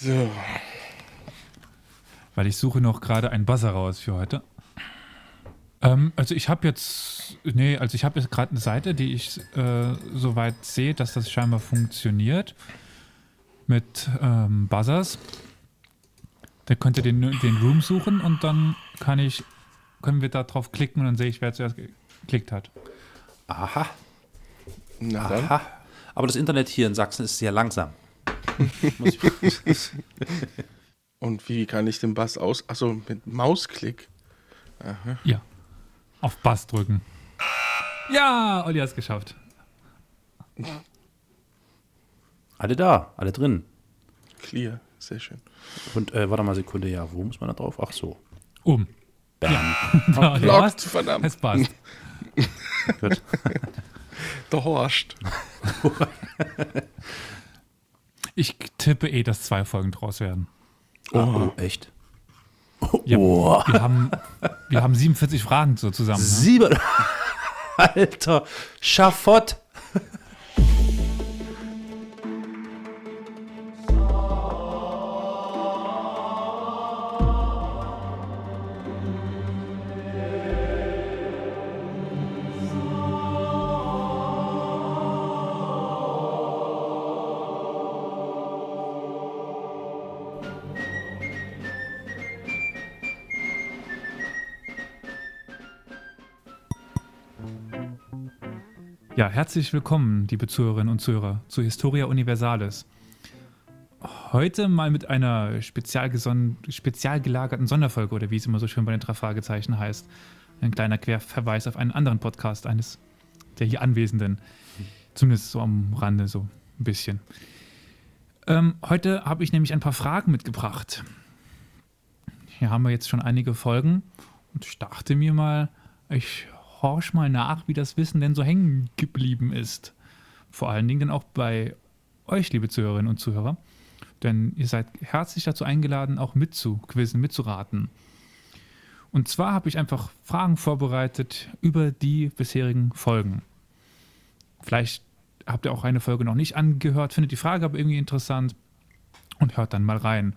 So. Weil ich suche noch gerade einen Buzzer raus für heute. Ähm, also ich habe jetzt, nee, also ich habe jetzt gerade eine Seite, die ich äh, soweit sehe, dass das scheinbar funktioniert mit ähm, Buzzers. Da könnt ihr den, den Room suchen und dann kann ich, können wir da drauf klicken und dann sehe ich, wer zuerst geklickt hat. Aha. Na dann. Aha. Aber das Internet hier in Sachsen ist sehr langsam. Und wie kann ich den Bass aus. Achso, mit Mausklick. Ja. Auf Bass drücken. Ja, Olli hat es geschafft. alle da, alle drin. Clear. Sehr schön. Und äh, warte mal eine Sekunde, ja, wo muss man da drauf? Ach so. Um. Bam. Ja, was? verdammt. Es passt. Gut. Der Horst. Ich tippe eh, dass zwei Folgen draus werden. Oh, oh, echt? Ja, Oh. wir, haben, wir haben 47 Fragen so zusammen. Ne? Sieben. Alter, Schafott. Ja, herzlich willkommen, liebe Zuhörerinnen und Zuhörer, zu Historia Universalis. Heute mal mit einer spezial, gelagerten Sonderfolge oder wie es immer so schön bei den drei Fragezeichen heißt. Ein kleiner Querverweis auf einen anderen Podcast eines der hier Anwesenden. Zumindest so am Rande, so ein bisschen. Ähm, heute habe ich nämlich ein paar Fragen mitgebracht. Hier haben wir jetzt schon einige Folgen und ich dachte mir mal, ich horch mal nach, wie das Wissen denn so hängen geblieben ist. Vor allen Dingen dann auch bei euch, liebe Zuhörerinnen und Zuhörer. Denn ihr seid herzlich dazu eingeladen, auch mitzuquizzen, mitzuraten. Und zwar habe ich einfach Fragen vorbereitet über die bisherigen Folgen. Vielleicht habt ihr auch eine Folge noch nicht angehört, findet die Frage aber irgendwie interessant und hört dann mal rein.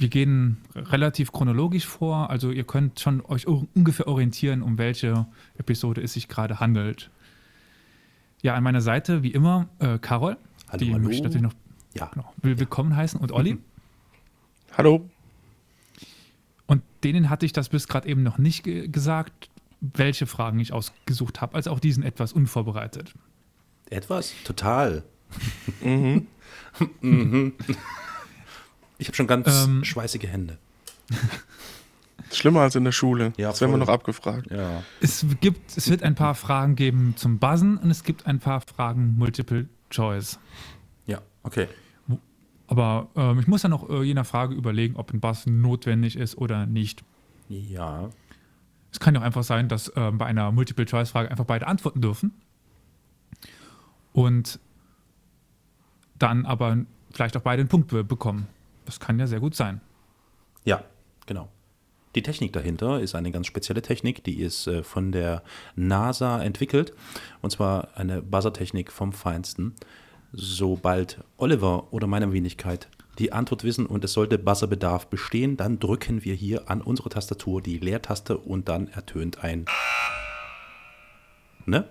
Wir gehen relativ chronologisch vor, also ihr könnt schon euch ungefähr orientieren, um welche Episode es sich gerade handelt. Ja, an meiner Seite wie immer äh, Carol, Hallo, die hallo. möchte ich natürlich noch Ja. genau, will willkommen heißen und Olli. Hallo. Und denen hatte ich das bis gerade eben noch nicht ge gesagt, welche Fragen ich ausgesucht habe, also auch diesen etwas unvorbereitet. Etwas? Total. Mhm. Mhm. Ich habe schon ganz Ähm. schweißige Hände. Schlimmer als in der Schule. Ja, das werden wir noch abgefragt. Ja. Es gibt, es wird ein paar Fragen geben zum Buzzen und es gibt ein paar Fragen Multiple Choice. Ja, okay. Aber ähm, ich muss dann auch äh, je nach Frage überlegen, ob ein Buzzen notwendig ist oder nicht. Ja. Es kann ja auch einfach sein, dass ähm, bei einer Multiple-Choice-Frage einfach beide antworten dürfen. Und dann aber vielleicht auch beide einen Punkt be bekommen. Das kann ja sehr gut sein. Ja, genau. Die Technik dahinter ist eine ganz spezielle Technik, die ist äh, von der NASA entwickelt. Und zwar eine Buzzer-Technik vom Feinsten. Sobald Oliver oder meine Wenigkeit die Antwort wissen und es sollte Buzzerbedarf bestehen, dann drücken wir hier an unsere Tastatur die Leertaste und dann ertönt ein. Ne?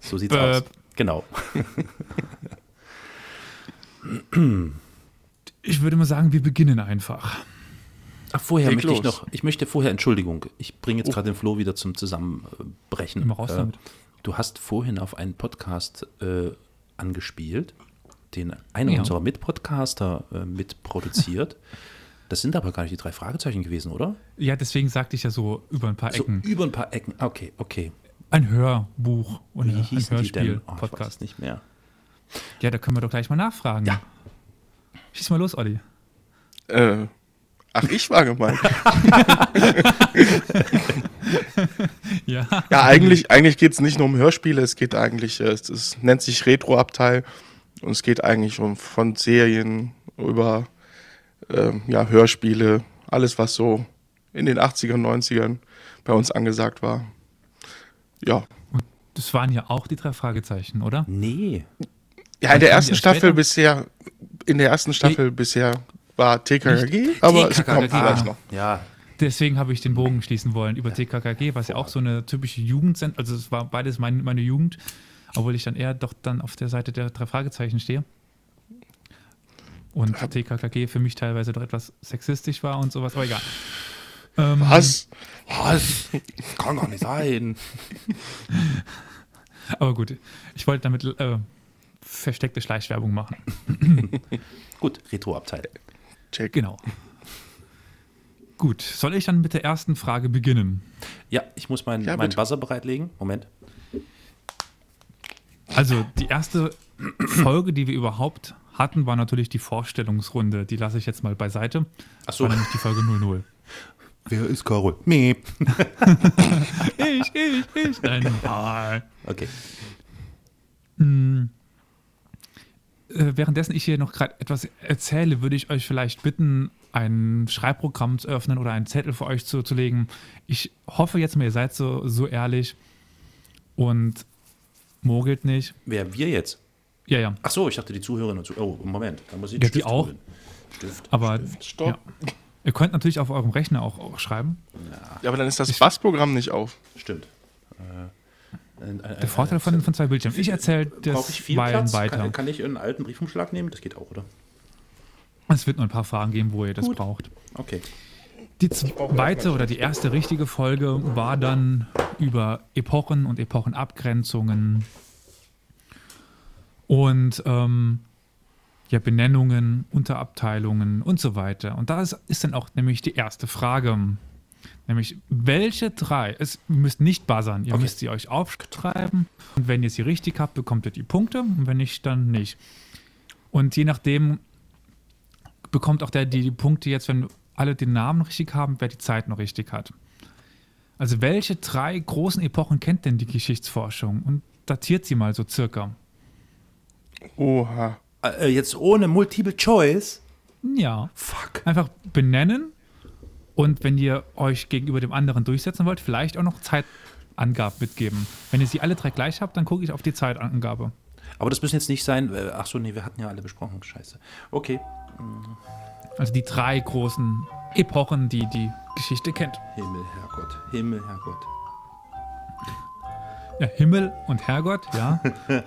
So sieht's aus. Böp. Genau. Ich würde mal sagen, wir beginnen einfach. Ach, vorher Leg möchte ich los. noch, ich möchte vorher, Entschuldigung, ich bringe jetzt gerade den Flo wieder zum Zusammenbrechen. Immer raus Äh, damit. Du hast vorhin auf einen Podcast äh, angespielt, den einer Ja. unserer Mitpodcaster äh, mitproduziert. Das sind aber gar nicht die drei Fragezeichen gewesen, oder? Ja, deswegen sagte ich ja so über ein paar So Ecken. über ein paar Ecken. Okay, okay. Ein Hörbuch oder Wie ein hießen die denn? Oh, ich weiß nicht mehr. Ja, da können wir doch gleich mal nachfragen. Ja. Schieß mal los, Olli. Äh, ach, ich war gemeint. Ja. Ja, eigentlich, eigentlich geht es nicht nur um Hörspiele, es geht eigentlich, äh, es, es nennt sich Retro-Abteil und es geht eigentlich um von Serien über ähm, ja, Hörspiele, alles was so in den 80ern, 90ern bei uns angesagt war. Ja. Das waren ja auch die drei Fragezeichen, oder? Nee. Ja, in der ersten Staffel später? bisher, in der ersten Staffel bisher war TKKG, aber es TKKG, kommt vielleicht genau. noch. Ja, Deswegen habe ich den Bogen schließen wollen über TKKG, was ja auch so eine typische Jugend sind. Also es war beides mein, meine Jugend, obwohl ich dann eher doch dann auf der Seite der drei Fragezeichen stehe. Und TKKG für mich teilweise doch etwas sexistisch war und sowas, aber egal. Ähm, Was? was? Kann doch nicht sein. Aber gut, ich wollte damit äh, versteckte Schleichwerbung machen. Gut, Retro-Abteil. Check. Genau. Gut, soll ich dann mit der ersten Frage beginnen? Ja, ich muss meinen Ja, bitte. Buzzer bereitlegen. Moment. Also die erste Folge, die wir überhaupt hatten, war natürlich die Vorstellungsrunde. Die lasse ich jetzt mal beiseite. Ach so. war nämlich die Folge 00. Wer ist Carol? Miep. Ich, ich, ich. Nein, nein. Okay. Äh, währenddessen ich hier noch gerade etwas erzähle, würde ich euch vielleicht bitten, ein Schreibprogramm zu öffnen oder einen Zettel für euch zuzulegen. Ich hoffe jetzt mal, ihr seid so, so ehrlich und mogelt nicht. Wer wir jetzt? Ja, ja. Ach so, ich dachte die Zuhörerinnen und Zuhörer. Oh, Moment, da muss ich Ja, den die Stift auch. holen. Stift. Aber Stopp. Ja. Ihr könnt natürlich auf eurem Rechner auch, auch schreiben. Ja, aber dann ist das Bassprogramm nicht auf. Stimmt. Äh, ein- ein- Der Vorteil von, von zwei Bildschirmen. Ich erzähle Brauche ich das viel Platz? weiter. Kann, kann ich einen alten Briefumschlag nehmen? Das geht auch, oder? Es wird noch ein paar Fragen geben, wo ihr das Gut. braucht. Okay. Die zweite oder die erste richtige Folge war dann über Epochen und Epochenabgrenzungen und ähm, ja, Benennungen, Unterabteilungen und so weiter. Und da ist, ist dann auch nämlich die erste Frage. Nämlich, welche drei, es, ihr müsst nicht buzzern, ihr Okay. müsst sie euch aufschreiben. Und wenn ihr sie richtig habt, bekommt ihr die Punkte und wenn nicht, dann nicht. Und je nachdem bekommt auch der die, die Punkte jetzt, wenn alle den Namen richtig haben, wer die Zeit noch richtig hat. Also welche drei großen Epochen kennt denn die Geschichtsforschung und datiert sie mal so circa? Oha. Äh, jetzt ohne Multiple Choice? Ja, Fuck. einfach benennen und wenn ihr euch gegenüber dem anderen durchsetzen wollt, vielleicht auch noch Zeitangaben mitgeben. Wenn ihr sie alle drei gleich habt, dann gucke ich auf die Zeitangabe. Aber das müssen jetzt nicht sein. Äh, ach so, nee, wir hatten ja alle besprochen. Scheiße. Okay. Also die drei großen Epochen, die die Geschichte kennt. Himmel, Herrgott. Himmel, Herrgott. Ja, Himmel und Herrgott, ja.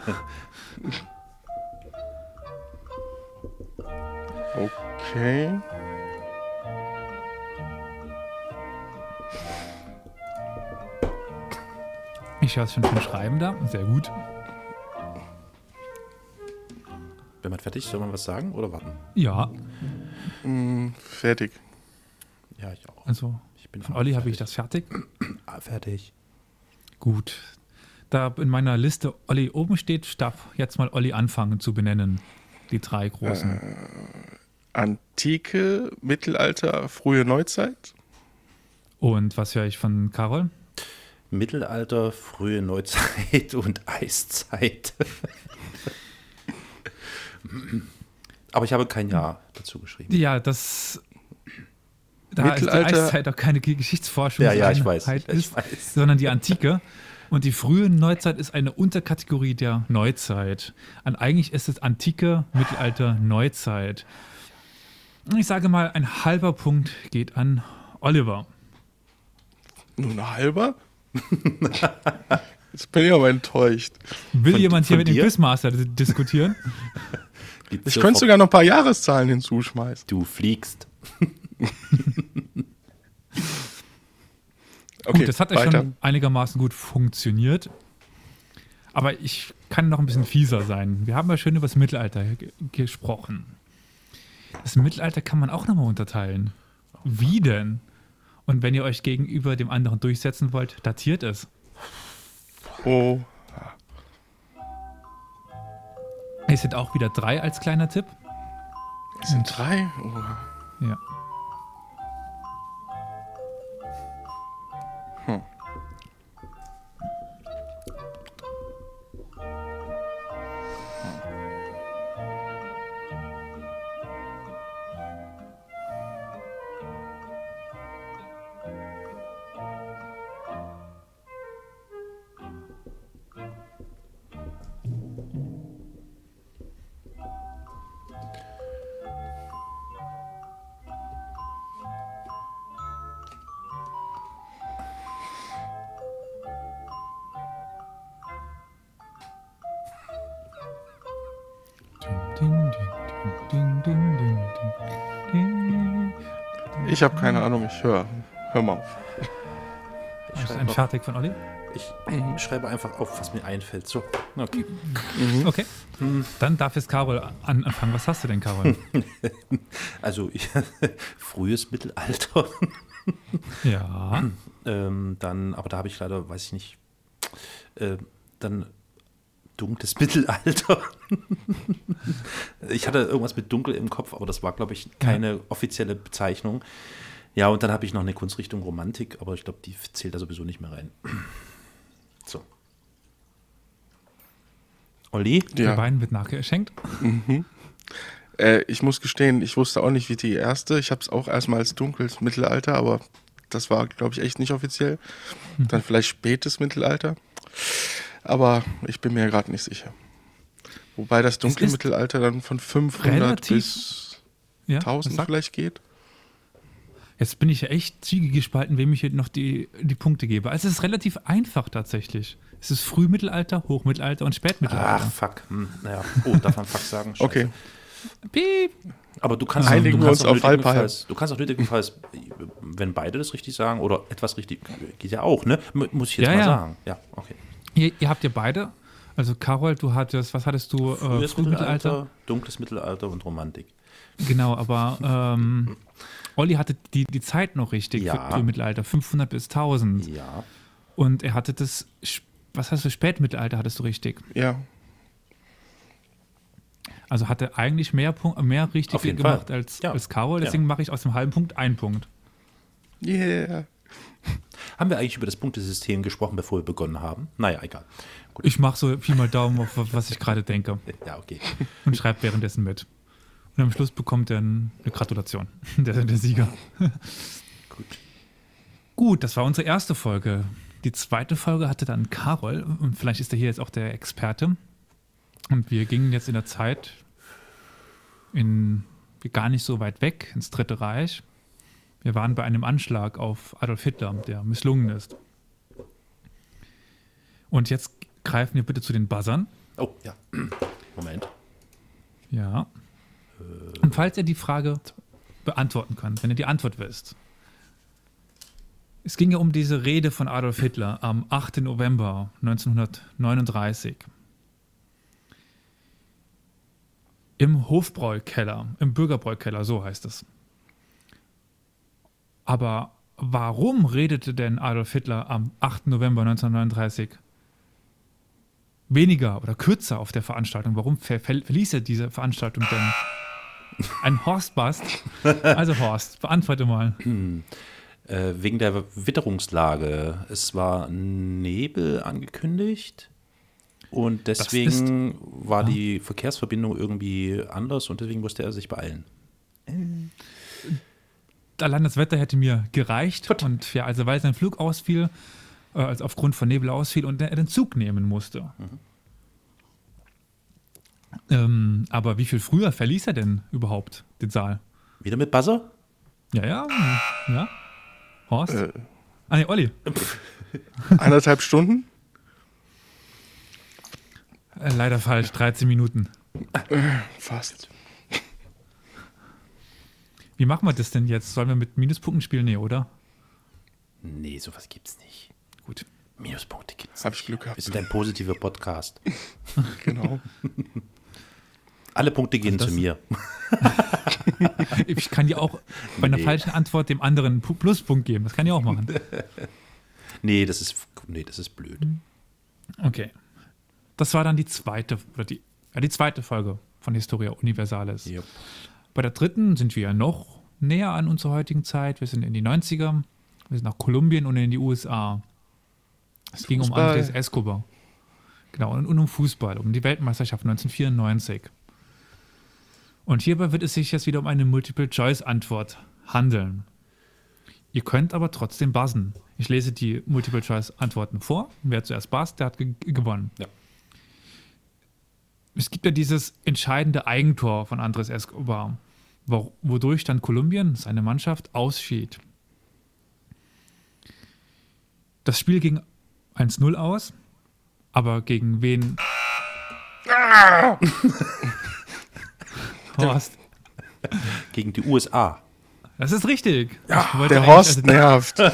Okay. Ich höre es schon vom Schreiben da. Sehr gut. Wenn man fertig, soll man was sagen oder warten? Ja, Hm, fertig. Ja, ich auch. also Ich bin von Olli habe ich das fertig. Ah, fertig. Gut. Da in meiner Liste Olli oben steht, darf jetzt mal Olli anfangen zu benennen. Die drei großen. Antike, Mittelalter, frühe Neuzeit. Und was höre ich von Carol? Mittelalter, frühe Neuzeit und Eiszeit. Aber ich habe kein Jahr dazu geschrieben. Ja, das. Da ist die Mittelalter- Eiszeit auch keine Geschichtsforschung, Ja, ja, ich weiß, ich ist, weiß. sondern die Antike. Und die frühe Neuzeit ist eine Unterkategorie der Neuzeit. Und eigentlich ist es Antike, Mittelalter, Neuzeit. Ich sage mal, ein halber Punkt geht an Oliver. Nur ein halber? Jetzt bin ich aber enttäuscht. Will Von- jemand hier mit dem dir? Quizmaster dis- diskutieren? Ich könnte sogar noch ein paar Jahreszahlen hinzuschmeißen. Du fliegst. Okay, gut, das hat ja schon einigermaßen gut funktioniert. Aber ich kann noch ein bisschen fieser sein. Wir haben ja schön über das Mittelalter ge gesprochen. Das Mittelalter kann man auch nochmal unterteilen. Wie denn? Und wenn ihr euch gegenüber dem anderen durchsetzen wollt, datiert es. Oh, Es sind auch wieder drei als kleiner Tipp. es sind drei. Oh. Ja. Ich habe keine Ahnung, ich höre. Hör mal auf. Ich Ist ein schreibe, Fertig von Olli? ich schreibe einfach auf, was mir einfällt. So, okay. Okay. Dann darf jetzt Carol an anfangen. Was hast du denn, Carol? Also, ich, frühes Mittelalter. ja. Ähm, dann, aber da habe ich leider, weiß ich nicht, äh, dann dunkles Mittelalter. ich hatte irgendwas mit dunkel im Kopf, aber das war, glaube ich, keine offizielle Bezeichnung. Ja, und dann habe ich noch eine Kunstrichtung Romantik, aber ich glaube, die zählt da sowieso nicht mehr rein. So. Olli? Der Ja. Wein wird nachgeschenkt. Äh, ich muss gestehen, ich wusste auch nicht, wie die erste. Ich habe es auch erstmal als dunkles Mittelalter, aber das war, glaube ich, echt nicht offiziell. Dann vielleicht spätes Mittelalter. Aber ich bin mir gerade nicht sicher. Wobei das dunkle Mittelalter dann von 500 relativ- bis Ja, was 1000 sagt- vielleicht geht. Jetzt bin ich ja echt zügig gespalten, wem ich hier noch die, die Punkte gebe. Also es ist relativ einfach tatsächlich. Es ist Frühmittelalter, Hochmittelalter und Ach, Spätmittelalter. fuck. Hm, naja. Oh, darf man fuck sagen? Scheiße. Okay. Piep. Aber du kannst, Einigen du kannst uns auf nötigenfalls- Du kannst auch nötigenfalls, wenn beide das richtig sagen oder etwas richtig, geht ja auch, ne? Muss ich jetzt Ja, mal ja. sagen. Ja, okay. Ihr, ihr habt ja beide. Also Carol, du hattest, was hattest du? Äh, Frühes Frühmittelalter. Mittelalter, dunkles Mittelalter und Romantik. Genau, aber ähm, Olli hatte die, die Zeit noch richtig Ja. für Frühmittelalter, 500 bis 1000. Ja. Und er hatte das, was hast du, Spätmittelalter hattest du richtig. Ja. Also hatte eigentlich mehr, Punkt, mehr richtig gemacht Fall. als, Ja. als Carol. Ja. Deswegen mache ich aus dem halben Punkt einen Punkt. Yeah. Haben wir eigentlich über das Punktesystem gesprochen, bevor wir begonnen haben? Naja, egal. Gut. Ich mache so viel mal Daumen auf, was ich gerade denke Ja, okay. und schreibe währenddessen mit. Und am Schluss bekommt er ein- eine Gratulation, der, der Sieger. Gut. Gut, das war unsere erste Folge. Die zweite Folge hatte dann Carol und vielleicht ist er hier jetzt auch der Experte. Und wir gingen jetzt in der Zeit in gar nicht so weit weg ins Dritte Reich. Wir waren bei einem Anschlag auf Adolf Hitler, der misslungen ist. Und jetzt greifen wir bitte zu den Buzzern. Oh, ja. Moment. Ja. Und falls ihr die Frage beantworten könnt, wenn ihr die Antwort wisst. Es ging ja um diese Rede von Adolf Hitler am 8. November 1939. Im Hofbräukeller, im Bürgerbräukeller, so heißt es. Aber warum redete denn Adolf Hitler am 8. November 1939 weniger oder kürzer auf der Veranstaltung? Warum ver ver verließ er diese Veranstaltung denn? Ein Horstbast? Also Horst, beantworte mal. Äh, wegen der Witterungslage. Es war Nebel angekündigt. Und deswegen war die Verkehrsverbindung irgendwie anders und deswegen musste er sich beeilen. Allein das Wetter hätte mir gereicht. Und ja, also weil sein Flug ausfiel, äh, also aufgrund von Nebel ausfiel und er den Zug nehmen musste. Ähm, aber wie viel früher verließ er denn überhaupt den Saal? Wieder mit Buzzer? Ja, ja, ja. Horst? Äh, Ah, nee, Olli. eineinhalb Stunden? Äh, leider falsch, 13 Minuten. Fast. Wie machen wir das denn jetzt? Sollen wir mit Minuspunkten spielen? Nee, oder? Nee, sowas gibt's nicht. Gut. Minuspunkte gibt's Hab nicht. ich Glück gehabt. Wir sind ein positiver Podcast. Genau. Alle Punkte gehen Also zu mir. Ich kann dir auch bei einer Nee. falschen Antwort dem anderen einen Pu- Pluspunkt geben. Das kann ich auch machen. Nee, das ist, nee, das ist blöd. Okay. Das war dann die zweite, oder die, ja, die zweite Folge von Historia Universalis. Jupp. Bei der dritten sind wir ja noch näher an unserer heutigen Zeit. Wir sind in die 90er, wir sind nach Kolumbien und in die USA. Es ging um. Andres Escobar. Genau, und, und um Fußball, um die Weltmeisterschaft 1994. Und hierbei wird es sich jetzt wieder um eine Multiple-Choice-Antwort handeln. Ihr könnt aber trotzdem buzzen. Ich lese die Multiple-Choice-Antworten vor. Wer zuerst buzzt, der hat ge gewonnen. Ja. Es gibt ja dieses entscheidende Eigentor von Andres Escobar, wodurch dann Kolumbien, seine Mannschaft, ausschied. Das Spiel ging 1-0 aus, aber gegen wen? Horst. Gegen die USA. Das ist richtig. Ja, der Horst also, nervt.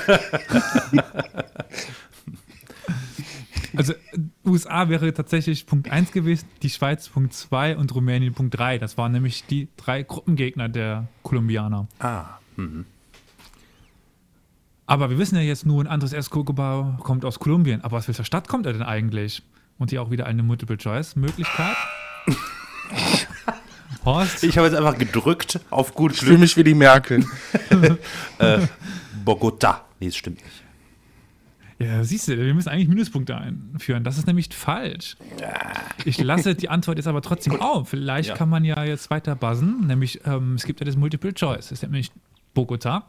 also äh, USA wäre tatsächlich Punkt 1 gewesen, die Schweiz Punkt 2 und Rumänien Punkt 3. Das waren nämlich die drei Gruppengegner der Kolumbianer. Ah. Mhm. Aber wir wissen ja jetzt nur, ein Andres Escobar kommt aus Kolumbien. Aber aus welcher Stadt kommt er denn eigentlich? Und hier auch wieder eine Multiple-Choice-Möglichkeit. Horst, Ich habe jetzt einfach gedrückt auf gut Ich fühle mich wie die Merkel. Bogota. Nee, das stimmt nicht. Ja, siehst du, wir müssen eigentlich Minuspunkte einführen. Das ist nämlich falsch. Ich lasse die Antwort jetzt aber trotzdem auf. Vielleicht Ja. kann man ja jetzt weiter buzzen. Nämlich, ähm, es gibt ja das Multiple-Choice. Es ist nämlich Bogota.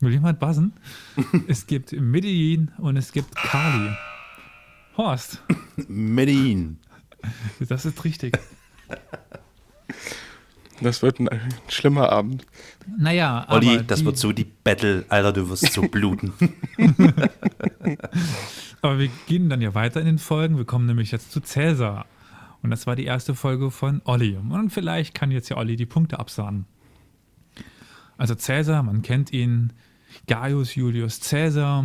Will jemand buzzen? es gibt Medellin und es gibt Cali. Horst, Medellin. das ist richtig. Das wird ein, ein schlimmer Abend. Naja, Olli, aber das die, wird so die Battle. Alter, du wirst so bluten. Aber wir gehen dann ja weiter in den Folgen. Wir kommen nämlich jetzt zu Cäsar. Und das war die erste Folge von Olli. Und vielleicht kann jetzt ja Olli die Punkte absahnen. Also Cäsar, man kennt ihn. Gaius Julius Cäsar.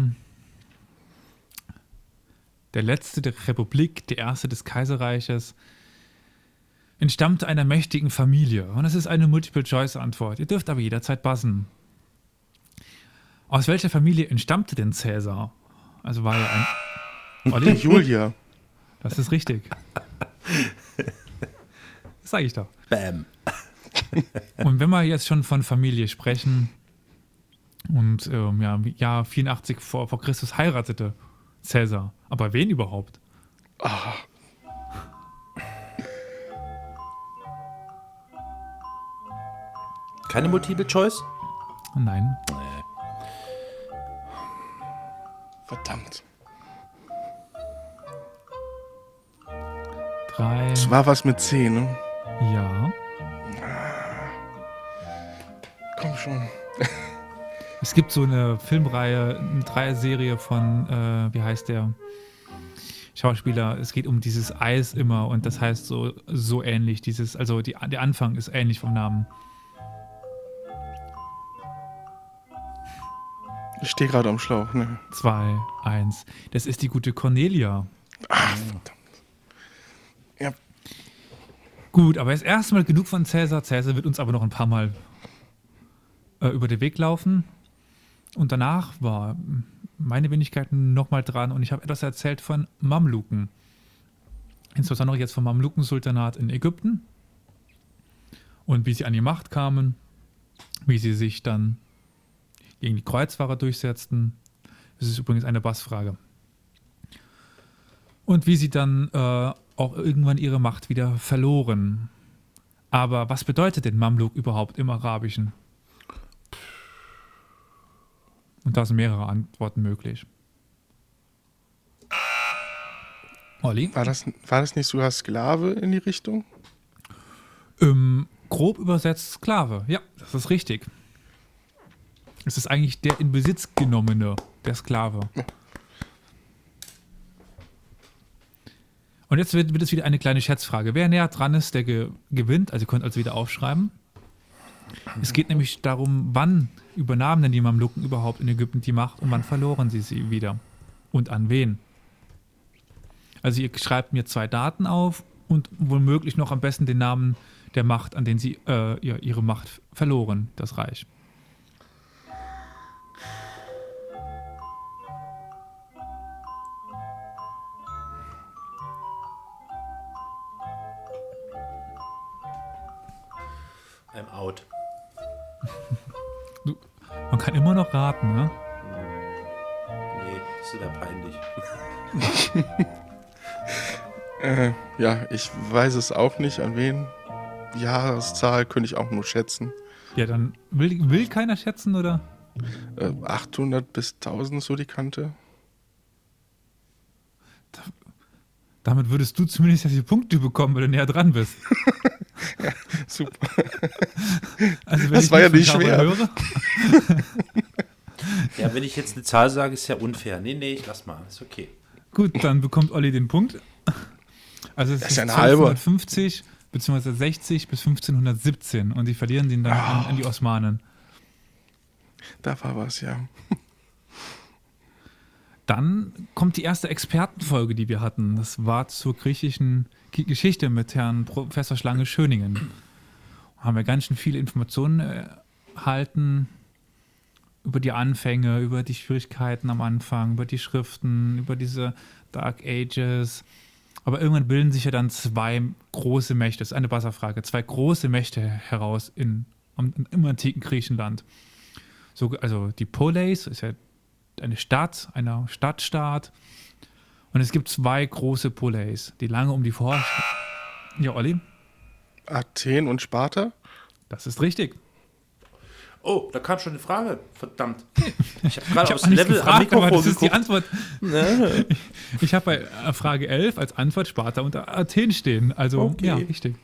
Der letzte der Republik, der erste des Kaiserreiches. Entstammte einer mächtigen Familie. Und es ist eine Multiple-Choice-Antwort. Ihr dürft aber jederzeit buzzen. Aus welcher Familie entstammte denn Cäsar? Also war er ein. Olli? Julia. Das ist richtig. Das sage ich doch. Bam. Und wenn wir jetzt schon von Familie sprechen und ähm, ja, im Jahr 84 vor, vor Christus heiratete Cäsar. Aber wen überhaupt? Keine Multiple Choice? Nein. Verdammt. Drei. Es war was mit C, ne? Ja. Komm schon. Es gibt so eine Filmreihe, eine Dreier-Serie von, äh, wie heißt der? Schauspieler, es geht um dieses Eis immer und das heißt so, so ähnlich. Dieses, also die, der Anfang ist ähnlich vom Namen. Ich stehe gerade am Schlauch, ne? Zwei, eins. Das ist die gute Cornelia. Ach, verdammt. Ja, Gut, aber jetzt erstmal genug von Cäsar. Cäsar wird uns aber noch ein paar Mal äh, über den Weg laufen. Und danach war meine Wenigkeit nochmal dran und ich habe etwas erzählt von Mamluken. Insbesondere jetzt vom Mamluken-Sultanat in Ägypten und wie sie an die Macht kamen, wie sie sich dann gegen die Kreuzfahrer durchsetzten. Das ist übrigens eine Bassfrage. Und wie sie dann äh, auch irgendwann ihre Macht wieder verloren. Aber was bedeutet denn Mamluk überhaupt im Arabischen? Und da sind mehrere Antworten möglich. Olli? war das, war das nicht sogar Sklave in die Richtung? Ähm, grob übersetzt Sklave. Ja, das ist richtig. Es ist eigentlich der in Besitz genommene, der Sklave. Und jetzt wird, wird es wieder eine kleine Schätzfrage. Wer näher dran ist, der ge gewinnt. Also ihr könnt also wieder aufschreiben. Es geht nämlich darum, wann übernahmen denn die Mamluken überhaupt in Ägypten die Macht und wann verloren sie sie wieder? Und an wen? Also ihr schreibt mir zwei Daten auf und womöglich noch am besten den Namen der Macht, an den sie äh, ihr, ihre Macht verloren, das Reich. Out. Du, man kann immer noch raten, ne? Nee, das ist ja peinlich. Äh, ja, ich weiß es auch nicht, an wen. Jahreszahl könnte ich auch nur schätzen. Ja, dann will, will keiner schätzen, oder? Äh, 800 bis 1000 so die Kante. Damit würdest du zumindest die Punkte bekommen, weil du näher dran bist. Super. Also, wenn Das ich war ja nicht schwer. Höre, Ja, wenn ich jetzt eine Zahl sage, ist ja unfair. Nee, nee, ich lass mal. Ist okay. gut, dann bekommt Olli den Punkt. Also es Das ist ist ein halber. 1250 beziehungsweise 60 bis 1517 und sie verlieren den dann an, an die Osmanen. Da war was, ja. Dann kommt die erste Expertenfolge, die wir hatten. Das war zur griechischen Geschichte mit Herrn Professor Schlange Schöningen. Haben wir ganz schön viele Informationen äh, erhalten über die Anfänge, über die Schwierigkeiten am Anfang, über die Schriften, über diese Dark Ages. Aber irgendwann bilden sich ja dann zwei große Mächte, das ist eine Wasserfrage, zwei große Mächte heraus in, im antiken Griechenland. So, also die Poleis ist ja eine Stadt, einer Stadtstaat. Und es gibt zwei große Poleis, die lange um die Vor... Ja, Olli? Athen und Sparta? Das ist richtig. Oh, da kam schon eine Frage. Verdammt. Ich habe gerade Ich aufs Level gefragt, am aber Mikrofon das ist die geguckt. Antwort. Ich, ich habe bei Frage 11 als Antwort Sparta und Athen stehen. Also, Okay. ja, richtig.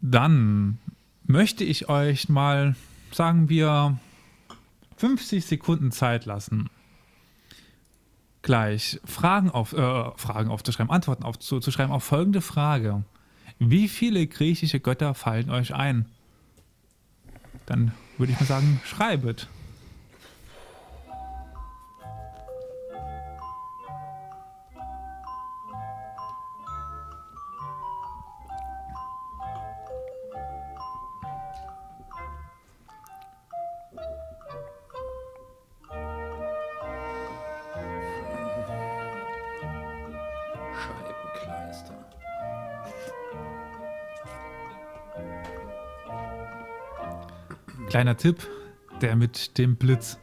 Dann möchte ich euch mal, sagen wir, 50 Sekunden Zeit lassen, gleich Fragen, auf, äh, Fragen aufzuschreiben, Antworten aufzuschreiben auf folgende Frage. Wie viele griechische Götter fallen euch ein? Dann würde ich mal sagen, schreibet. Kleiner Tipp, der mit dem Blitz.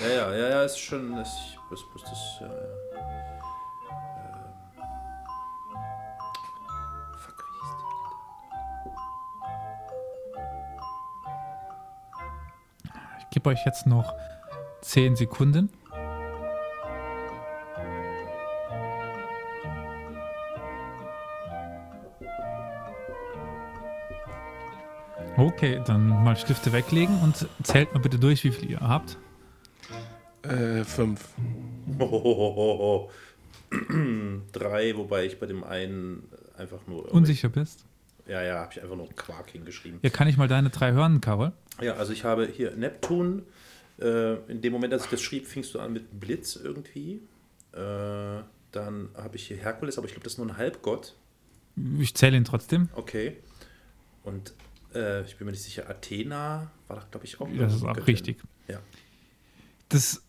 Ja, ja, ja, ja, ist schon. Ist, ich wusste wusste das. Ja, ja. Ähm. Ich gebe euch jetzt noch 10 Sekunden. Okay, dann mal Stifte weglegen und zählt mal bitte durch, wie viel ihr habt. Äh, fünf. Hohohoho. Drei, wobei ich bei dem einen einfach nur. Unsicher bist. Ja, ja, habe ich einfach nur Quark hingeschrieben. Ja, kann ich mal deine drei hören, Carol? Ja, also ich habe hier Neptun. Äh, in dem Moment, als ich das schrieb, fingst du an mit Blitz irgendwie. Äh, dann habe ich hier Herkules, aber ich glaube, das ist nur ein Halbgott. Ich zähle ihn trotzdem. Okay. Und äh, ich bin mir nicht sicher, Athena war da, glaube ich, auch. Das ist auch Göttin. richtig. Ja. Das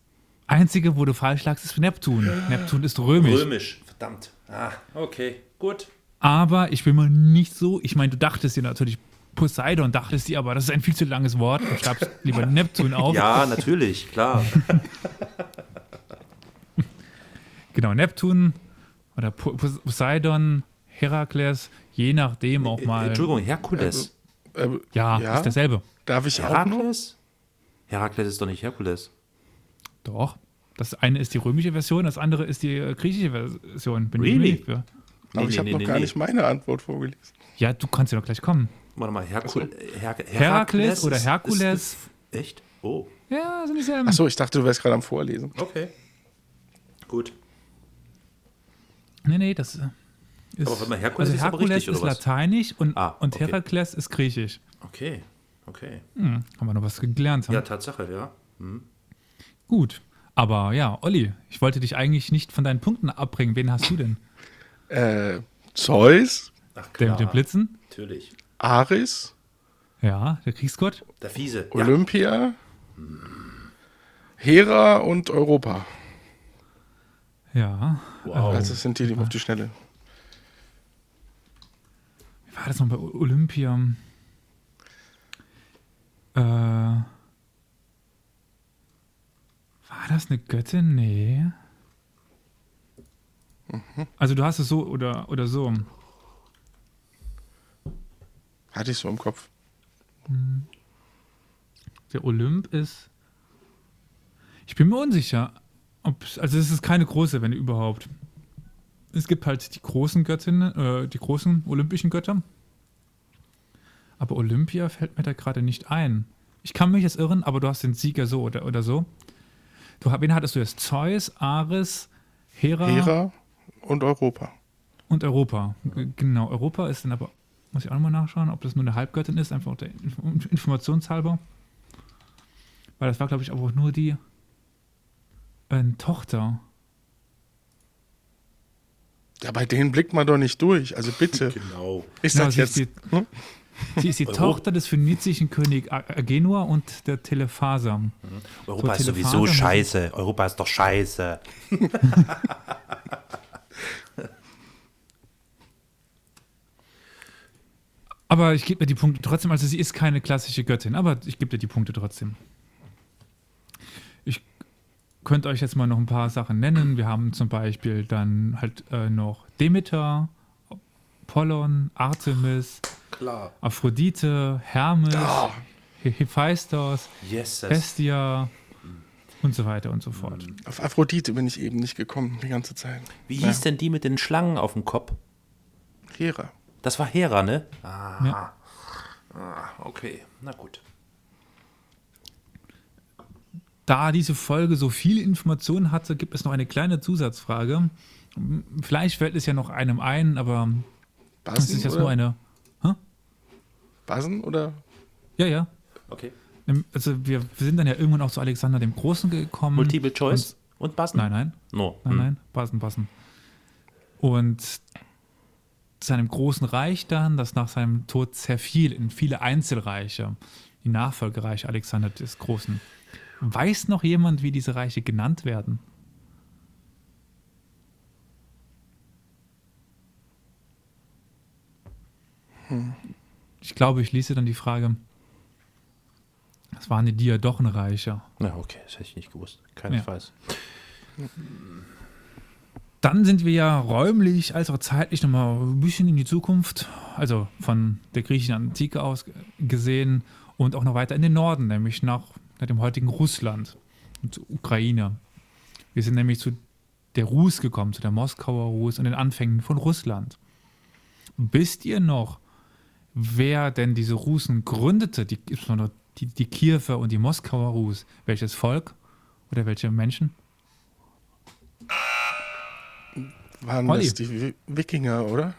Einzige, wo du falsch lagst, ist Neptun. Neptun ist römisch. Römisch, verdammt. Ah, okay, gut. Aber ich bin mir nicht so. Ich meine, du dachtest dir natürlich Poseidon, dachtest dir, aber das ist ein viel zu langes Wort. Und schreibst lieber Neptun auf. Ja, natürlich, klar. Genau, Neptun oder Po- Pos- Poseidon, Herakles, je nachdem auch mal. Entschuldigung, Herkules. Äh, Ja, Ja? ist derselbe. darf ich auch? Herakles? Herakles ist doch nicht Herkules. Doch. Das eine ist die römische Version, das andere ist die äh, griechische Version. Bin ich Really? mir nicht für. Aber Nee, ich nee, habe nee, noch nee, gar nee. nicht meine Antwort vorgelesen. Ja, du kannst ja noch gleich kommen. Warte mal, Herkul Her Herakles oder ist- Herkules? Ist, ist, echt? Oh, Ja, sind dieselben. Achso, ich dachte, du wärst gerade am Vorlesen. okay. Gut. Nee, nee, das äh, ist. Aber mal, Herkules also ist aber Herkules richtig, oder ist was? lateinisch und, Ah, und okay. Herakles ist griechisch. Okay, okay. Hm, haben wir noch was gelernt. Ja, Ja. Tatsache, ja. Gut. Aber ja, Olli, ich wollte dich eigentlich nicht von deinen Punkten abbringen. Wen hast du denn? Äh, Zeus, Ach Der mit den Blitzen? natürlich. Aris, Ja, der Kriegsgott. Der Fiese. Ja. Olympia, Hera und Europa. Ja. Wow. Also das sind die, die auf die Schnelle. War das noch bei Olympia? Äh, war das eine Göttin? Nee. Also du hast es so oder, oder so. Hatte ich so im Kopf. Der Olymp ist. Ich bin mir unsicher. Ob, also es ist keine große, wenn überhaupt. Es gibt halt die großen Göttinnen, äh, die großen olympischen Götter. Aber Olympia fällt mir da gerade nicht ein. Ich kann mich jetzt irren, aber du hast den Sieger so oder, oder so. Du, wen hattest du jetzt? Zeus, Ares, Hera, Hera, Und Europa. Und Europa. Genau, Europa ist dann aber, muss ich auch nochmal nachschauen, ob das nur eine Halbgöttin ist, einfach der Inf- Informationshalber. Weil das war, glaube ich, aber auch nur die äh, Tochter. Ja, bei denen blickt man doch nicht durch. Also bitte. Genau. Ist das sie ist jetzt. die- Hm? Sie ist die Tochter des phönizischen König A- Agenor und der Telephaser. Europa So, ist sowieso Telefonate- scheiße. Europa ist doch scheiße. Aber ich gebe mir die Punkte trotzdem. Also sie ist keine klassische Göttin, aber ich gebe dir die Punkte trotzdem. Ich könnte euch jetzt mal noch ein paar Sachen nennen. Wir haben zum Beispiel dann halt äh, noch Demeter, Apollon, Artemis, Klar. Aphrodite, Hermes, He- Hephaistos, Yes. Hestia und so weiter und so fort. auf Aphrodite bin ich eben nicht gekommen die ganze Zeit. Wie Ja. hieß denn die mit den Schlangen auf dem Kopf? Hera. Das war Hera, ne? Ah. Ja. ah okay. Na gut. Da diese Folge so viel Informationen hatte, gibt es noch eine kleine Zusatzfrage. Vielleicht fällt es ja noch einem ein, aber das Basen, ist jetzt oder? nur eine. Basen oder? Ja, ja. Okay. Also wir sind dann ja irgendwann auch zu Alexander dem Großen gekommen. Multiple Choice und Bassen? Nein, nein, No. nein, Hm. nein, passen, passen. Und seinem großen Reich dann, das nach seinem Tod zerfiel in viele Einzelreiche, die Nachfolgereiche Alexander des Großen. Weiß noch jemand, wie diese Reiche genannt werden? Ich glaube, ich ließe dann die Frage, das waren die Diadochenreiche. Ja, okay. Das hätte ich nicht gewusst. Keinesfalls. Dann sind wir ja räumlich als auch zeitlich nochmal ein bisschen in die Zukunft, also von der griechischen Antike aus gesehen und auch noch weiter in den Norden, nämlich nach, nach dem heutigen Russland und Ukraine. Wir sind nämlich zu der Rus gekommen, zu der Moskauer Rus und den Anfängen von Russland. Wisst ihr noch, wer denn diese Rusen gründete, die, die, die Kiewer und die Moskauer Rus? Welches Volk oder welche Menschen? Waren Olli. das die Wi- Wikinger, oder?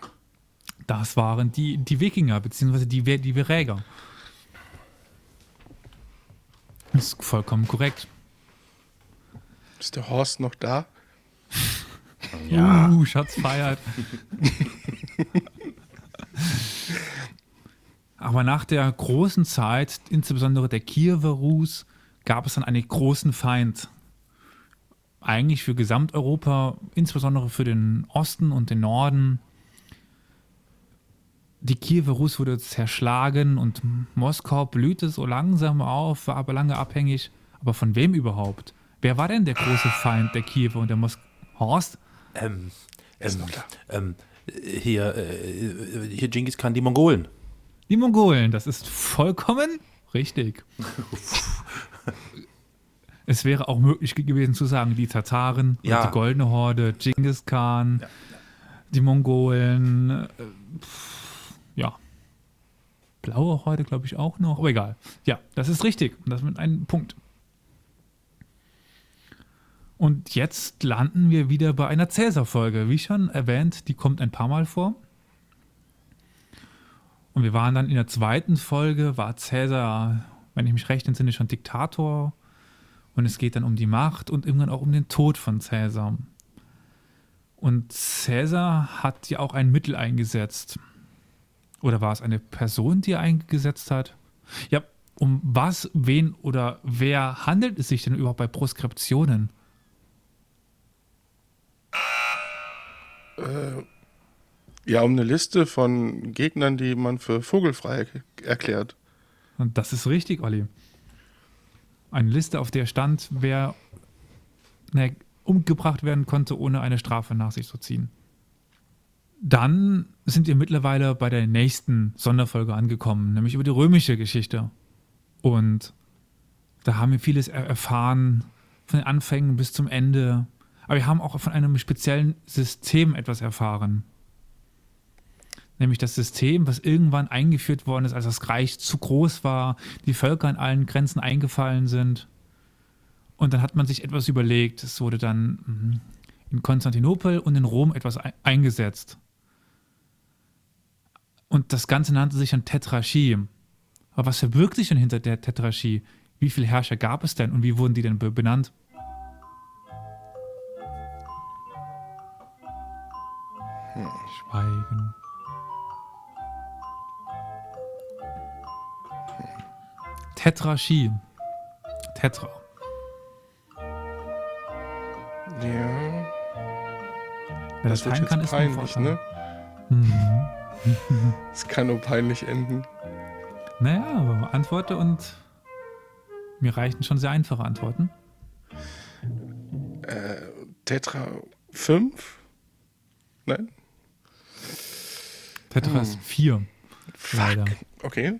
Das waren die, die Wikinger, beziehungsweise die, die Viräger. Das ist vollkommen korrekt. Ist der Horst noch da? Ja. Uh, Schatz feiert. Aber nach der großen Zeit, insbesondere der Kiewer Rus, gab es dann einen großen Feind. Eigentlich für Gesamteuropa, insbesondere für den Osten und den Norden. Die Kiewer Rus wurde zerschlagen und Moskau blühte so langsam auf, war aber lange abhängig. Aber von wem überhaupt? Wer war denn der große Feind der Kiewer und der Moskau? Horst? Ähm, Ist ähm, ähm, hier, äh, hier Genghis Khan, die Mongolen. Die Mongolen, das ist vollkommen richtig. es wäre auch möglich gewesen zu sagen, die Tataren, Ja. die Goldene Horde, Genghis Khan, die Mongolen, äh, ja. Blaue Horde, glaube ich, auch noch, aber egal. Ja, das ist richtig. Und das mit einem Punkt. Und jetzt landen wir wieder bei einer Cäsar-Folge. Wie schon erwähnt, die kommt ein paar Mal vor. Und wir waren dann in der zweiten Folge, war Cäsar, wenn ich mich recht entsinne, schon Diktator. Und es geht dann um die Macht und irgendwann auch um den Tod von Cäsar. Und Cäsar hat ja auch ein Mittel eingesetzt. Oder war es eine Person, die er eingesetzt hat? Ja, um was, wen oder wer handelt es sich denn überhaupt bei Proskriptionen? Ja, um eine Liste von Gegnern, die man für vogelfrei erklärt. Und das ist richtig, Olli. Eine Liste, auf der stand, wer ne, umgebracht werden konnte, ohne eine Strafe nach sich zu ziehen. Dann sind wir mittlerweile bei der nächsten Sonderfolge angekommen, nämlich über die römische Geschichte. Und da haben wir vieles er erfahren, von den Anfängen bis zum Ende. Aber wir haben auch von einem speziellen System etwas erfahren. Nämlich das System, was irgendwann eingeführt worden ist, als das Reich zu groß war, die Völker an allen Grenzen eingefallen sind. Und dann hat man sich etwas überlegt. Es wurde dann mhm, in Konstantinopel und in Rom etwas ei- eingesetzt. Und das Ganze nannte sich dann Tetrarchie. Aber was verbirgt sich denn hinter der Tetrarchie? Wie viele Herrscher gab es denn und wie wurden die denn be benannt? Schweigen. Tetrarchie. Tetra. Ja, Wer das das kann, ist ein peinlich, ne? Mhm. Es kann nur peinlich enden. Naja, aber antworte und mir reichen schon sehr einfache Antworten. Tetra 5? Nein? Tetras 4. Leider. Okay.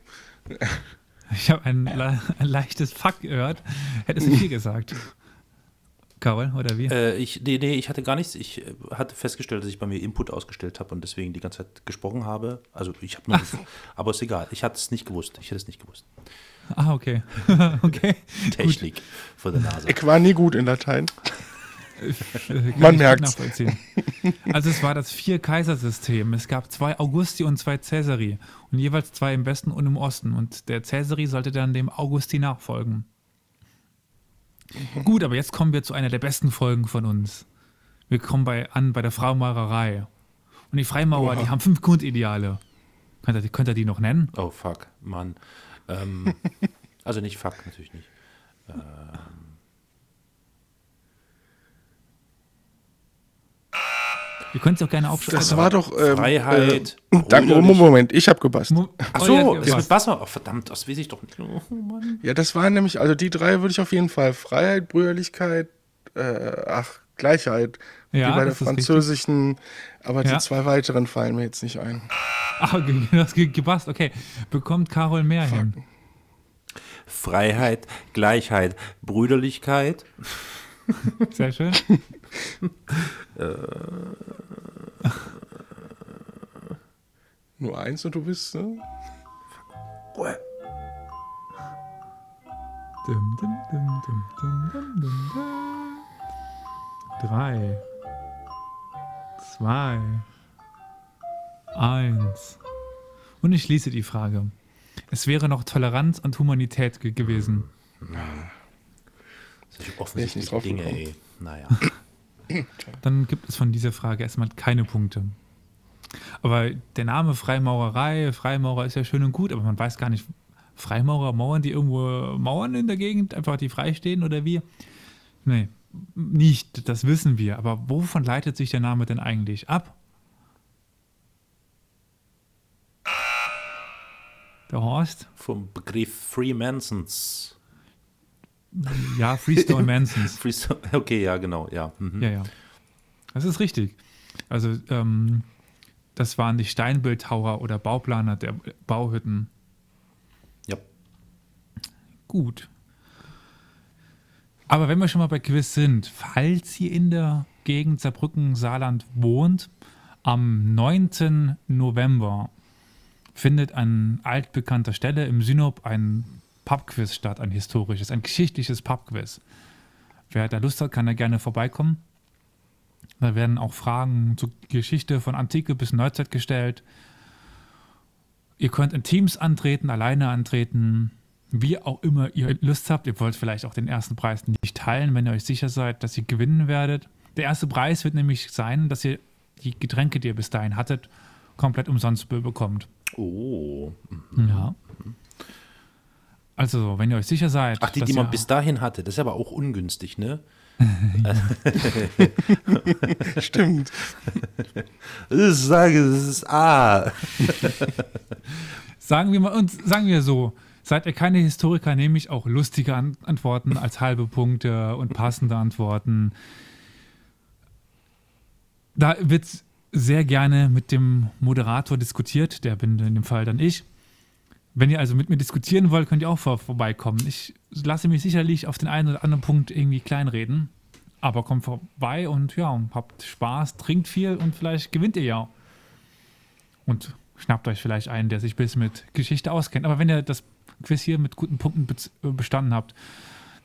Ich habe ein, ein leichtes Fuck gehört. Hättest du 4 gesagt. Carol, oder wie? Äh, ich, nee, nee, ich hatte gar nichts. Ich äh, hatte festgestellt, dass ich bei mir Input ausgestellt habe und deswegen die ganze Zeit gesprochen habe. Also ich habe nur, aber ist egal. Ich hatte es nicht gewusst. Ich hätte es nicht gewusst. Ah, okay. okay. Technik von der NASA. Ich war nie gut in Latein. Äh, Man gut nachvollziehen. Also es war das Vier-Kaisersystem. Es gab zwei Augusti und zwei Caesari. Und jeweils zwei im Westen und im Osten. Und der Caesari sollte dann dem Augusti nachfolgen. Gut, aber jetzt kommen wir zu einer der besten Folgen von uns. Wir kommen bei, an bei der Freimaurerei. Und die Freimaurer, Oha. die haben fünf Grundideale. Könnt ihr, könnt ihr die noch nennen? Oh, fuck, Mann. Ähm, also nicht fuck, natürlich nicht. Ihr könnt es auch gerne aufschreiben. Das war doch. Ähm, Freiheit, Äh, danke, brüderlich- Moment, ich habe gepasst. Ach Oh, so, ja, ist ja, mit Wasser. Oh, verdammt, das weiß ich doch nicht. Oh, Mann. Ja, das waren nämlich, also die drei würde ich auf jeden Fall. Freiheit, Brüderlichkeit, äh, ach, Gleichheit. Ja, wie bei der das ist richtig. französischen, aber Ja. die zwei weiteren fallen mir jetzt nicht ein. Ah, das ge- gepasst. Okay. Bekommt Carol mehr hin. Freiheit, Gleichheit, Brüderlichkeit. Sehr schön. Nur eins und du bist, ne? Dum, dum, dum, dum, dum, dum, dum, dum. Drei. Zwei. Eins. Und ich schließe die Frage. Es wäre noch Toleranz und Humanität ge gewesen. Solche nicht offensichtlichen drauf Dinge, gekommen. ey. Naja. Dann gibt es von dieser Frage erstmal keine Punkte. Aber der Name Freimaurerei, Freimaurer ist ja schön und gut, aber man weiß gar nicht, Freimaurer, Mauern, die irgendwo Mauern in der Gegend, einfach die frei stehen oder wie? Nee, nicht, das wissen wir. Aber wovon leitet sich der Name denn eigentlich ab? Der Horst? Vom Begriff Freemasons. Ja, Freestone Mansons. Freestone- Okay, ja, genau, ja. Mhm. Ja, ja. Das ist richtig. Also, ähm, das waren die Steinbildhauer oder Bauplaner der Bauhütten. Ja. Gut. Aber wenn wir schon mal bei Quiz sind, falls ihr in der Gegend Saarbrücken, Saarland wohnt, am 9. November findet an altbekannter Stelle im Synop ein Pubquiz statt, ein historisches, ein geschichtliches Pubquiz. Wer da Lust hat, kann da gerne vorbeikommen. Da werden auch Fragen zur Geschichte von Antike bis Neuzeit gestellt. Ihr könnt in Teams antreten, alleine antreten, wie auch immer ihr Lust habt. Ihr wollt vielleicht auch den ersten Preis nicht teilen, wenn ihr euch sicher seid, dass ihr gewinnen werdet. Der erste Preis wird nämlich sein, dass ihr die Getränke, die ihr bis dahin hattet, komplett umsonst be- bekommt. Oh. Ja. Also, wenn ihr euch sicher seid, Ach, die, dass die man bis dahin hatte. Das ist aber auch ungünstig, ne? Stimmt. Ich sage, das ist A. Sagen wir mal, und sagen wir so, seid ihr keine Historiker, nehme ich auch lustige An Antworten als halbe Punkte und passende Antworten. Da wird sehr gerne mit dem Moderator diskutiert, der bin in dem Fall dann ich. Wenn ihr also mit mir diskutieren wollt, könnt ihr auch vor vorbeikommen. Ich lasse mich sicherlich auf den einen oder anderen Punkt irgendwie kleinreden. Aber kommt vorbei und ja, habt Spaß, trinkt viel und vielleicht gewinnt ihr ja. Und schnappt euch vielleicht einen, der sich bisschen mit Geschichte auskennt. Aber wenn ihr das Quiz hier mit guten Punkten äh, bestanden habt,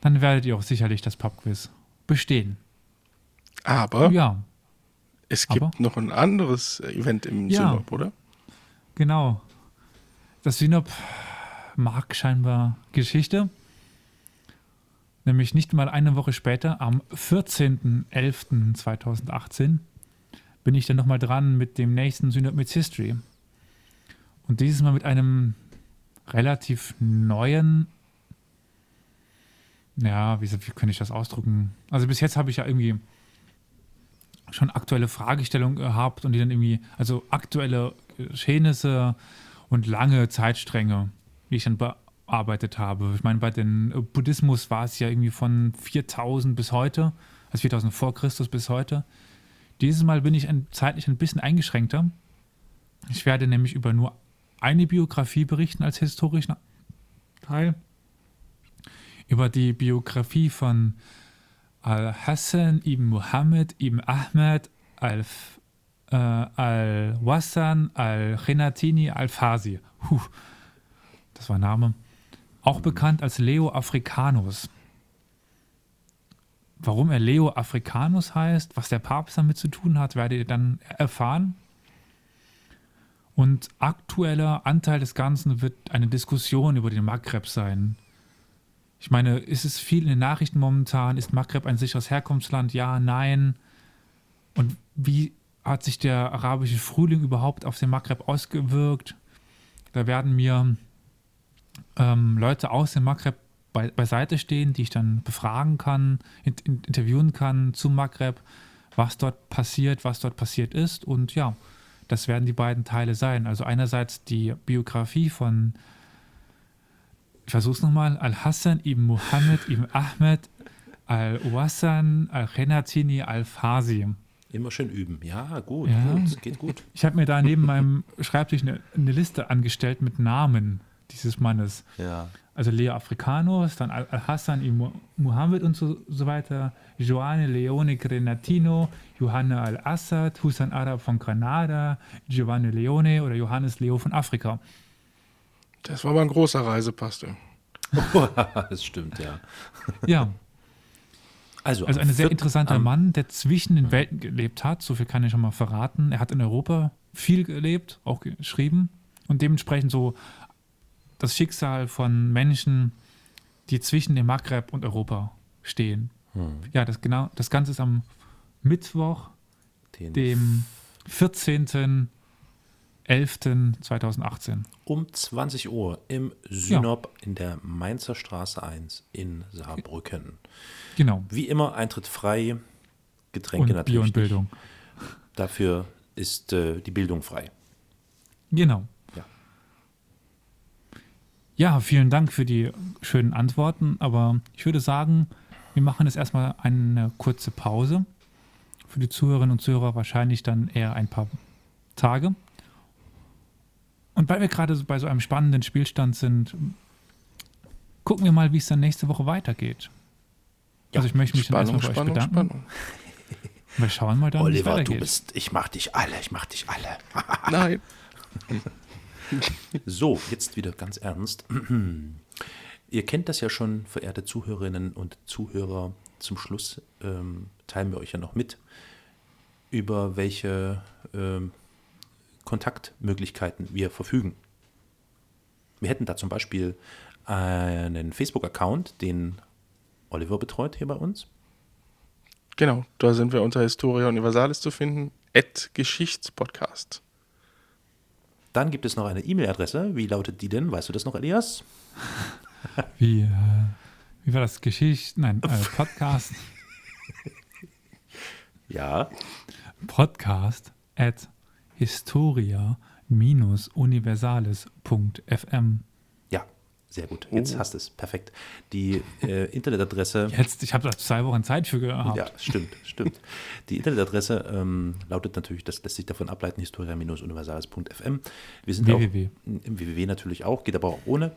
dann werdet ihr auch sicherlich das Pubquiz bestehen. Aber Ja, es gibt aber? noch ein anderes Event im Ja. Synop, oder? genau. Das Synop mag scheinbar Geschichte. Nämlich nicht mal eine Woche später, am 14.11.2018, bin ich dann nochmal dran mit dem nächsten Synop Meets History. Und dieses Mal mit einem relativ neuen, ja, wie, wie könnte ich das ausdrücken? Also bis jetzt habe ich ja irgendwie schon aktuelle Fragestellungen gehabt und die dann irgendwie, also aktuelle Geschehnisse und lange Zeitstränge, die ich dann bearbeitet habe. Ich meine, bei den äh, Buddhismus war es ja irgendwie von 4000 bis heute, also 4000 vor Christus bis heute. Dieses Mal bin ich ein, zeitlich ein bisschen eingeschränkter. Ich werde nämlich über nur eine Biografie berichten als historischen Teil. Über die Biografie von Al-Hassan ibn Muhammad ibn Ahmed al- äh, al-Wassan al-Khenatini al-Fasi. Das war ein Name. Auch bekannt als Leo Africanus. Warum er Leo Africanus heißt, was der Papst damit zu tun hat, werdet ihr dann erfahren. Und aktueller Anteil des Ganzen wird eine Diskussion über den Maghreb sein. Ich meine, ist es viel in den Nachrichten momentan? Ist Maghreb ein sicheres Herkunftsland? Ja, nein. Und wie hat sich der arabische Frühling überhaupt auf den Maghreb ausgewirkt? Da werden mir ähm, Leute aus dem Maghreb bei, beiseite stehen, die ich dann befragen kann, in, in, interviewen kann zum Maghreb, was dort passiert, was dort passiert ist. Und ja, das werden die beiden Teile sein. Also einerseits die Biografie von, ich versuche es nochmal, Al-Hassan ibn Muhammad ibn Ahmed Al-Wassan Al-Khenatini Al-Fasi. Immer schön üben. Ja, gut, Ja. gut, geht gut. Ich habe mir da neben meinem Schreibtisch eine, eine Liste angestellt mit Namen dieses Mannes. Ja. Also Leo Africanus, dann Al- Al-Hassan Mu- Muhammad und so, so weiter, Joanne Leone Grenatino, Johanna Al-Assad, Hussein Arab von Granada, Giovanni Leone oder Johannes Leo von Afrika. Das war mal ein großer Reisepass. du. das stimmt, ja. Ja, Also, also ein sehr interessanter am- Mann, der zwischen den Welten gelebt hat, so viel kann ich schon mal verraten. Er hat in Europa viel gelebt, auch geschrieben und dementsprechend so das Schicksal von Menschen, die zwischen dem Maghreb und Europa stehen. Hm, Ja, das genau, das Ganze ist am Mittwoch, den dem 14.11.2018. um 20 Uhr im Synop in der Mainzer Straße 1 in Saarbrücken. Genau. Wie immer, Eintritt frei, Getränke Und natürlich. Bier und. Bildung. Dafür ist äh, die Bildung frei. Genau. Ja. Ja, vielen Dank für die schönen Antworten, aber ich würde sagen, wir machen jetzt erstmal eine kurze Pause. Für die Zuhörerinnen und Zuhörer wahrscheinlich dann eher ein paar Tage. Und weil wir gerade so bei so einem spannenden Spielstand sind, gucken wir mal, wie es dann nächste Woche weitergeht. also ich möchte mich dann Spannung, erstmal bei euch bedanken. Spannung. Wir schauen mal dann, wie es Oliver, du bist, ich mach dich alle, ich mach dich alle. Nein. So, jetzt wieder ganz ernst. Ihr kennt das ja schon, verehrte Zuhörerinnen und Zuhörer. Zum Schluss ähm, teilen wir euch ja noch mit, über welche ähm, Kontaktmöglichkeiten wir verfügen. Wir hätten da zum Beispiel einen Facebook-Account, den Oliver betreut hier bei uns. Genau, da sind wir unter Historia Universalis zu finden. At Geschichtspodcast. Dann gibt es noch eine E-Mail-Adresse. Wie lautet die denn? Weißt du das noch, Elias? Wie, äh, wie war das? Geschichte? Nein, äh, Podcast. Ja. Podcast at historia-universales.fm. Ja, sehr gut. Jetzt Oh. hast du es. Perfekt. Die äh, Internetadresse. Jetzt, ich habe da zwei Wochen Zeit für gehabt. Ja, stimmt, stimmt. Die Internetadresse ähm, lautet natürlich, das lässt sich davon ableiten, historia-universales.fm. Wir sind www. auch im www natürlich auch, geht aber auch ohne.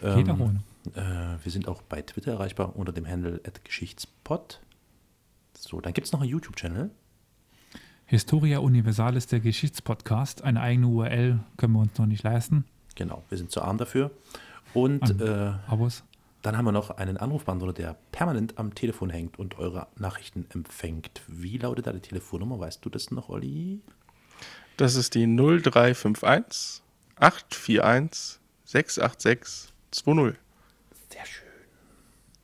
Geht auch Ähm, ohne. Äh, wir sind auch bei Twitter erreichbar unter dem Handle Geschichtspot. So, dann gibt es noch einen YouTube-Channel. Historia Universalis, der Geschichtspodcast. Eine eigene URL können wir uns noch nicht leisten. Genau, wir sind zu arm dafür. Und An- äh, Abos. Dann haben wir noch einen Anrufbeantworter, der permanent am Telefon hängt und eure Nachrichten empfängt. Wie lautet da die Telefonnummer? Weißt du das noch, Olli? Das ist die 0351 841 686 20. Sehr schön.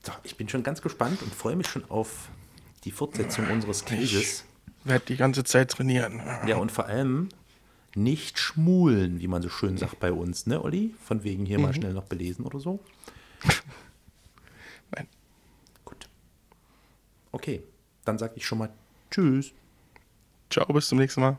So, ich bin schon ganz gespannt und freue mich schon auf die Fortsetzung unseres Quizzes. Werde die ganze Zeit trainieren. Ja, und vor allem nicht schmulen, wie man so schön sagt bei uns, ne, Olli? Von wegen hier mal schnell noch belesen oder so. Nein. Gut. Okay, dann sage ich schon mal Tschüss. Ciao, bis zum nächsten Mal.